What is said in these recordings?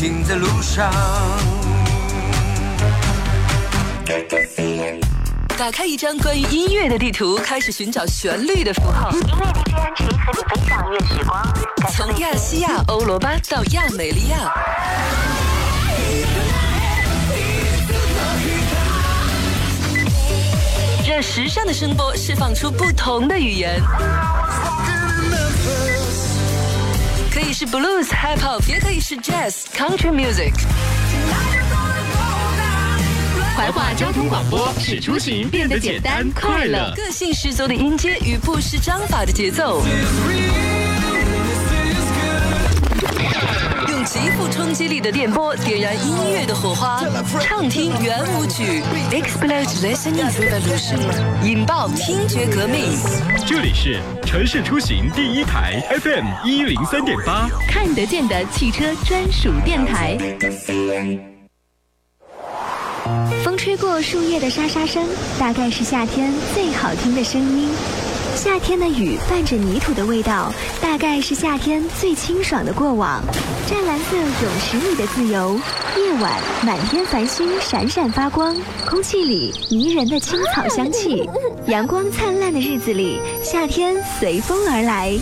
停在路上。打开一张关于音乐的地图，开始寻找旋律的符号。因为 DJ 安琪和你分享乐时光。从亚细亚欧罗巴到亚美利亚，让时尚的声波释放出不同的语言。以是 blues、hip hop，也可以是 jazz、country music。怀化交通广播使出行变得简单快乐。个性十足的音阶与不失章法的节奏，用极富冲击力的电波点燃音乐的火花，畅听圆舞曲，explode listening revolution，引爆听觉革命。这里是城市出行第一台 FM 一零三点八，看得见的汽车专属电台。风吹过树叶的沙沙声，大概是夏天最好听的声音。夏天的雨伴着泥土的味道，大概是夏天最清爽的过往。湛蓝色泳池里的自由，夜晚满天繁星闪闪发光，空气里迷人的青草香气。阳光灿烂的日子里，夏天随风而来。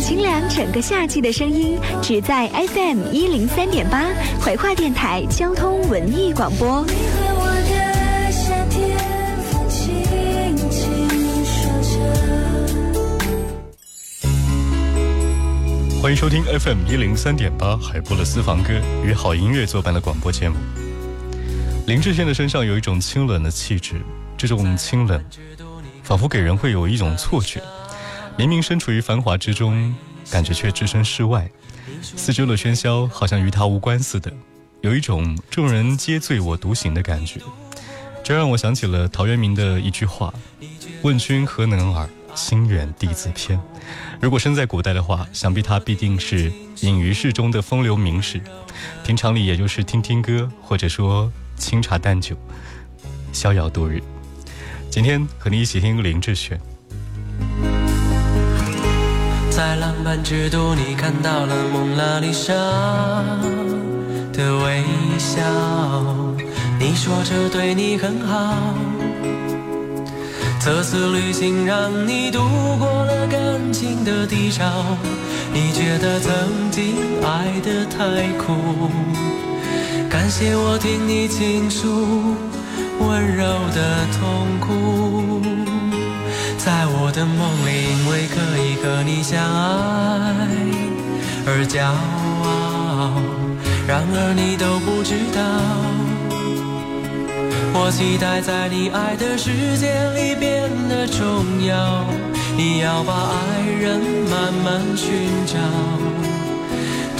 清凉整个夏季的声音，只在 FM 一零三点八怀化电台交通文艺广播。欢迎收听 FM 一零三点八海波的私房歌与好音乐作伴的广播节目。林志炫的身上有一种清冷的气质，这种清冷，仿佛给人会有一种错觉。明明身处于繁华之中，感觉却置身事外，四周的喧嚣好像与他无关似的，有一种众人皆醉我独醒的感觉。这让我想起了陶渊明的一句话：“问君何能尔？心远地自偏。”如果身在古代的话，想必他必定是隐于市中的风流名士，平常里也就是听听歌，或者说清茶淡酒，逍遥度日。今天和你一起听林志炫。在浪漫之都，你看到了蒙娜丽莎的微笑。你说这对你很好，这次旅行让你度过了感情的低潮。你觉得曾经爱得太苦，感谢我听你倾诉温柔的痛苦。在我的梦里，因为可以和你相爱而骄傲。然而你都不知道，我期待在你爱的世界里变得重要。你要把爱人慢慢寻找，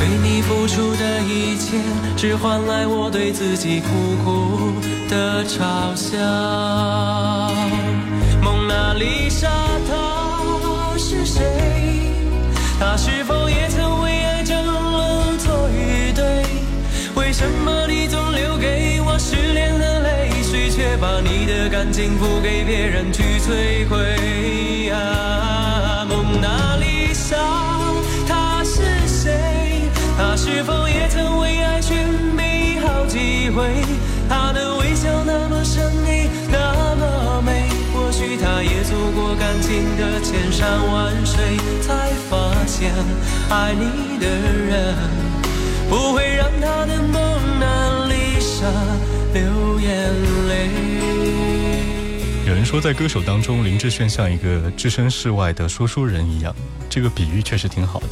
为你付出的一切，只换来我对自己苦苦的嘲笑。蒙娜丽莎，她是谁？她是否也曾为爱争论错与对？为什么你总留给我失恋的泪水，却把你的感情付给别人去摧毁？万水，才发现爱你的人不会让他的蒙娜丽莎流眼泪。有人说，在歌手当中，林志炫像一个置身事外的说书人一样，这个比喻确实挺好的。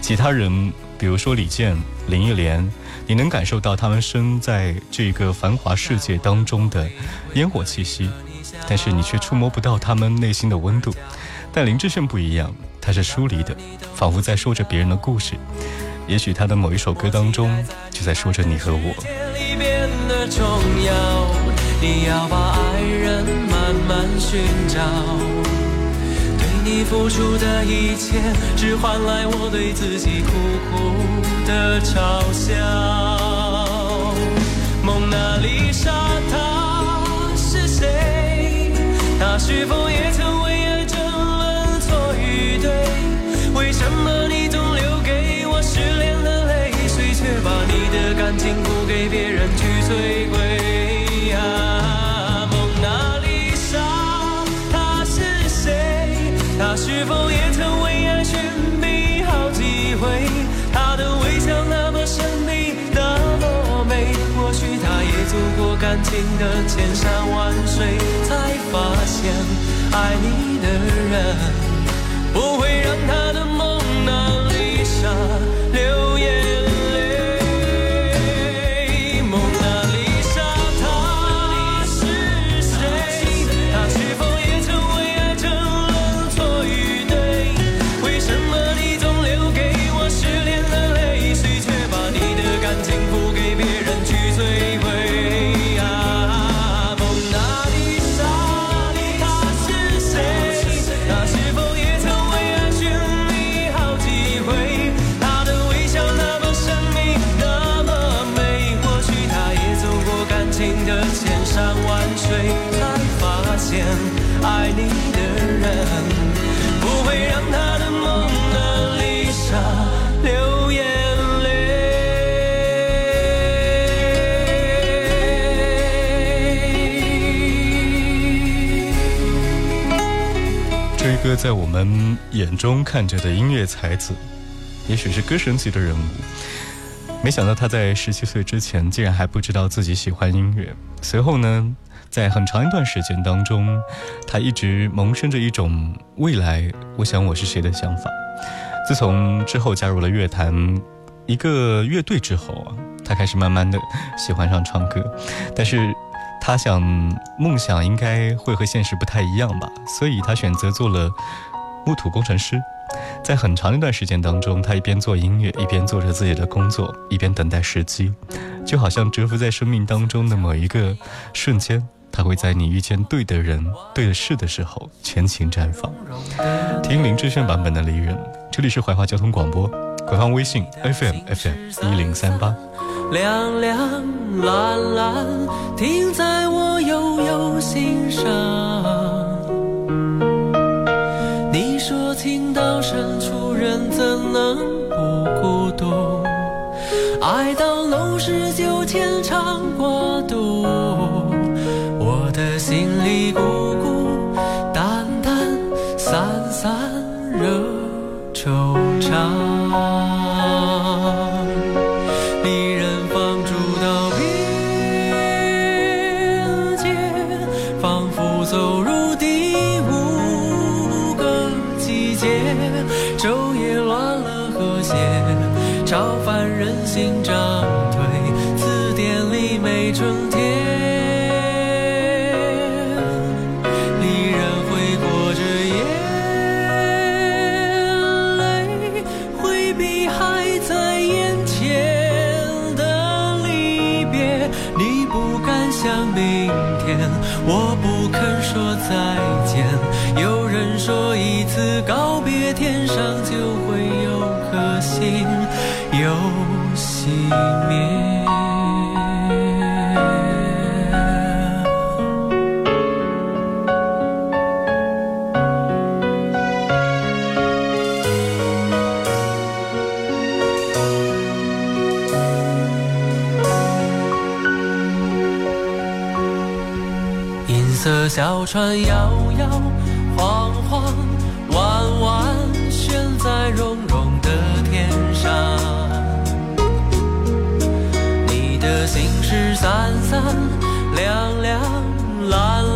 其他人，比如说李健、林忆莲，你能感受到他们身在这个繁华世界当中的烟火气息。但是你却触摸不到他们内心的温度，但林志炫不一样，他是疏离的，仿佛在说着别人的故事。也许他的某一首歌当中，就在说着你和我。你要把爱人慢慢寻找，对你付出的一切，只换来我对自己苦苦的嘲笑。蒙娜丽莎，她是谁？她是否也曾为感情的千山万水，才发现爱你的人不会让他的在我们眼中看着的音乐才子，也许是歌神级的人物。没想到他在十七岁之前，竟然还不知道自己喜欢音乐。随后呢，在很长一段时间当中，他一直萌生着一种未来我想我是谁的想法。自从之后加入了乐坛一个乐队之后啊，他开始慢慢的喜欢上唱歌，但是他想梦想应该会和现实不太一样吧，所以他选择做了木土工程师。在很长一段时间当中，他一边做音乐，一边做着自己的工作，一边等待时机，就好像蛰伏在生命当中的某一个瞬间，他会在你遇见对的人、对的事的时候全情绽放。听林志炫版本的《离人》，这里是怀化交通广播，官方微信 FM FM 一零三八。凉凉蓝蓝，停在我悠悠心上。你说情到深处人怎能不孤独？爱到浓时就牵肠挂肚，我不肯说再见。有人说一次告别，天上就会色小船摇摇晃晃，弯弯悬在绒绒的天上。你的心事三三两两蓝蓝，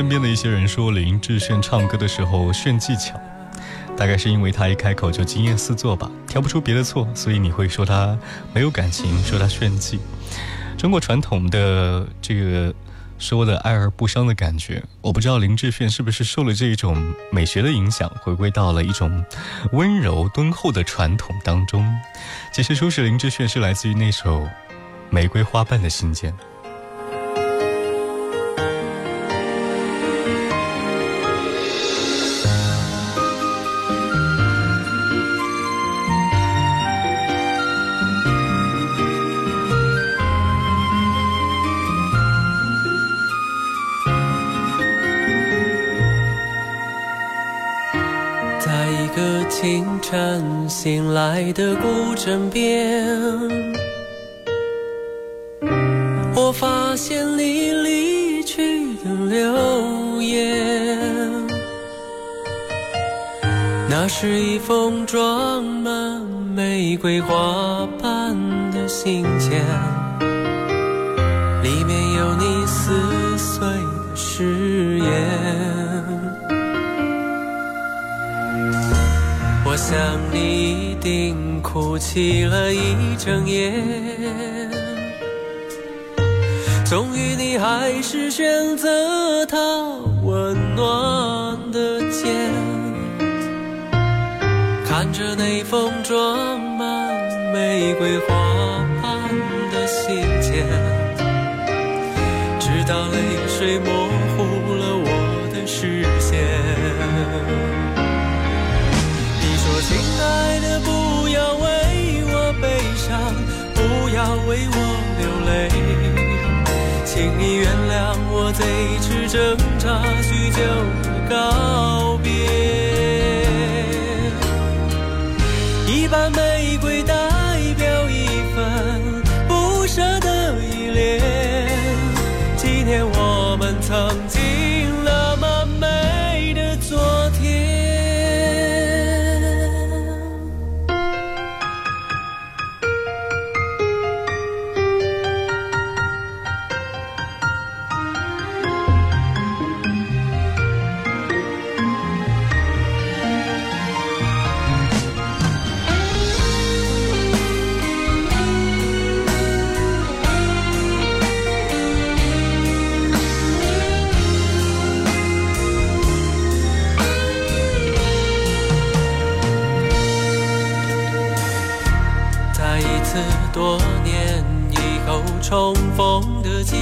身边的一些人说林志炫唱歌的时候炫技巧，大概是因为他一开口就惊艳四座吧，挑不出别的错，所以你会说他没有感情，说他炫技。中国传统的这个说的爱而不伤的感觉，我不知道林志炫是不是受了这一种美学的影响，回归到了一种温柔敦厚的传统当中。其实说是林志炫是来自于那首《玫瑰花瓣的信件》。清晨醒来的古镇边，我发现你离去的留言。那是一封装满玫瑰花瓣的信件，里面有你撕碎的誓言。我想你一定哭泣了一整夜，终于你还是选择他温暖的肩，看着那封装满玫瑰花瓣的信件，直到泪水模糊请你原谅我这次挣扎许久的告别。一瓣玫瑰代表一份不舍的依恋，纪念我们曾经。多年以后重逢的街，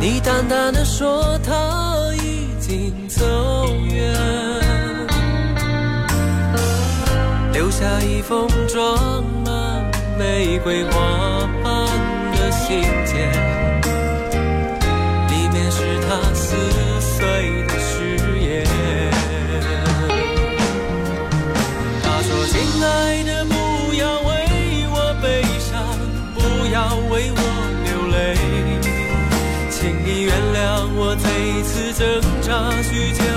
你淡淡的说他已经走远，留下一封装满玫瑰花瓣的信件，里面是他撕碎爱的不要为我悲伤不要为我流泪请你原谅我这一次挣扎需求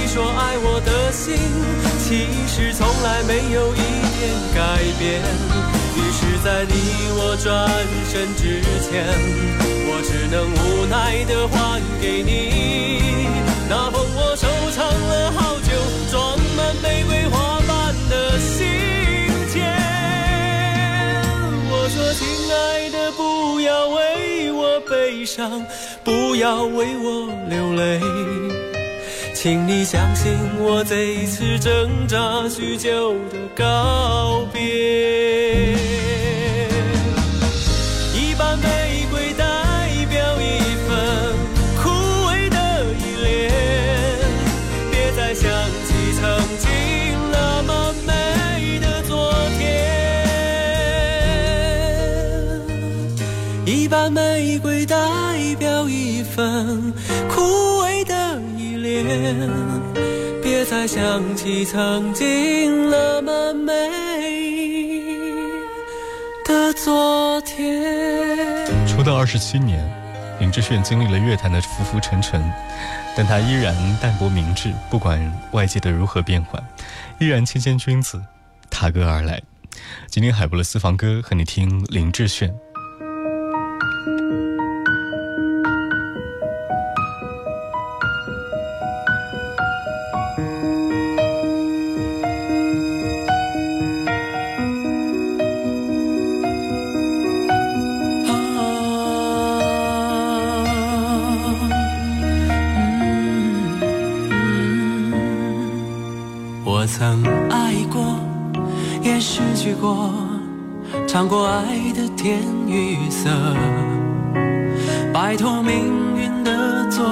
你说爱我的心，其实从来没有一点改变。于是，在你我转身之前，我只能无奈的还给你那封我收藏了好久、装满玫瑰花瓣的信件。我说，亲爱的，不要为我悲伤。不要为我流泪，请你相信我这一次挣扎许久的告别。一把玫瑰代表一份枯萎的依恋，别再想起曾经那么美的昨天。一把玫瑰代表一份别再想起曾经那么美的昨天。出道二十七年，林志炫经历了乐坛的浮浮沉沉，但他依然淡泊明志，不管外界的如何变幻，依然谦谦君子，踏歌而来。今天海波的私房歌和你听林志炫。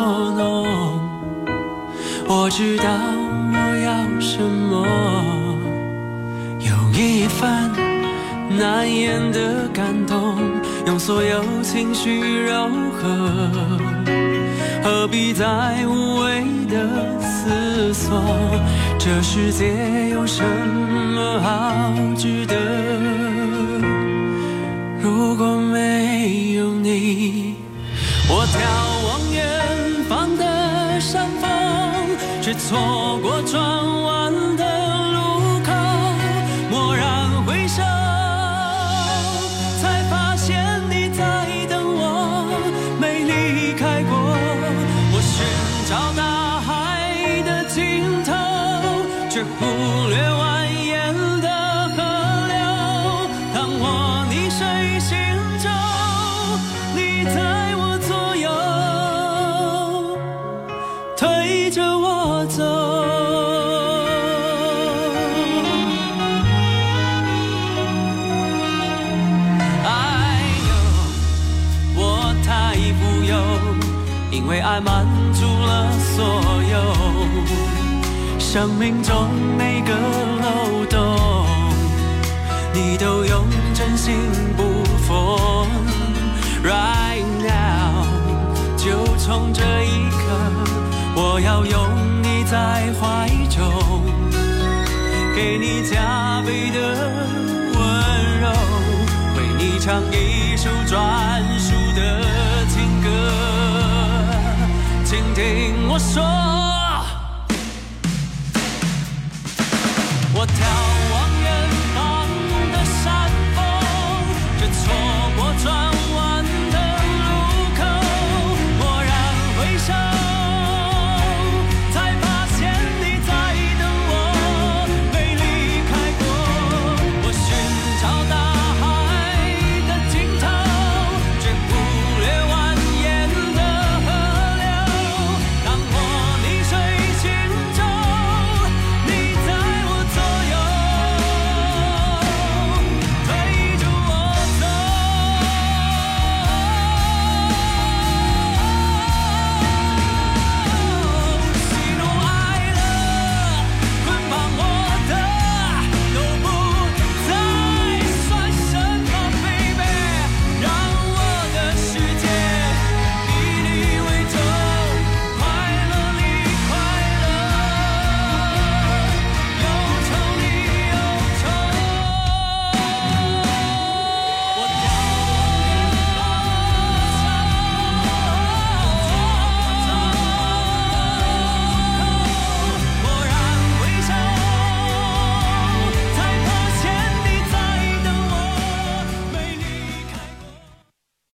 弄。我知道我要什么，有一份难言的感动，用所有情绪柔和。何必再无谓的思索？这世界有什么好值得？如果没有你，我眺望远，错过转弯生命中每个漏洞，你都用真心不缝。Right now，就从这一刻，我要拥你在怀中，给你加倍的温柔，为你唱一首专属的情歌，请听我说，我眺望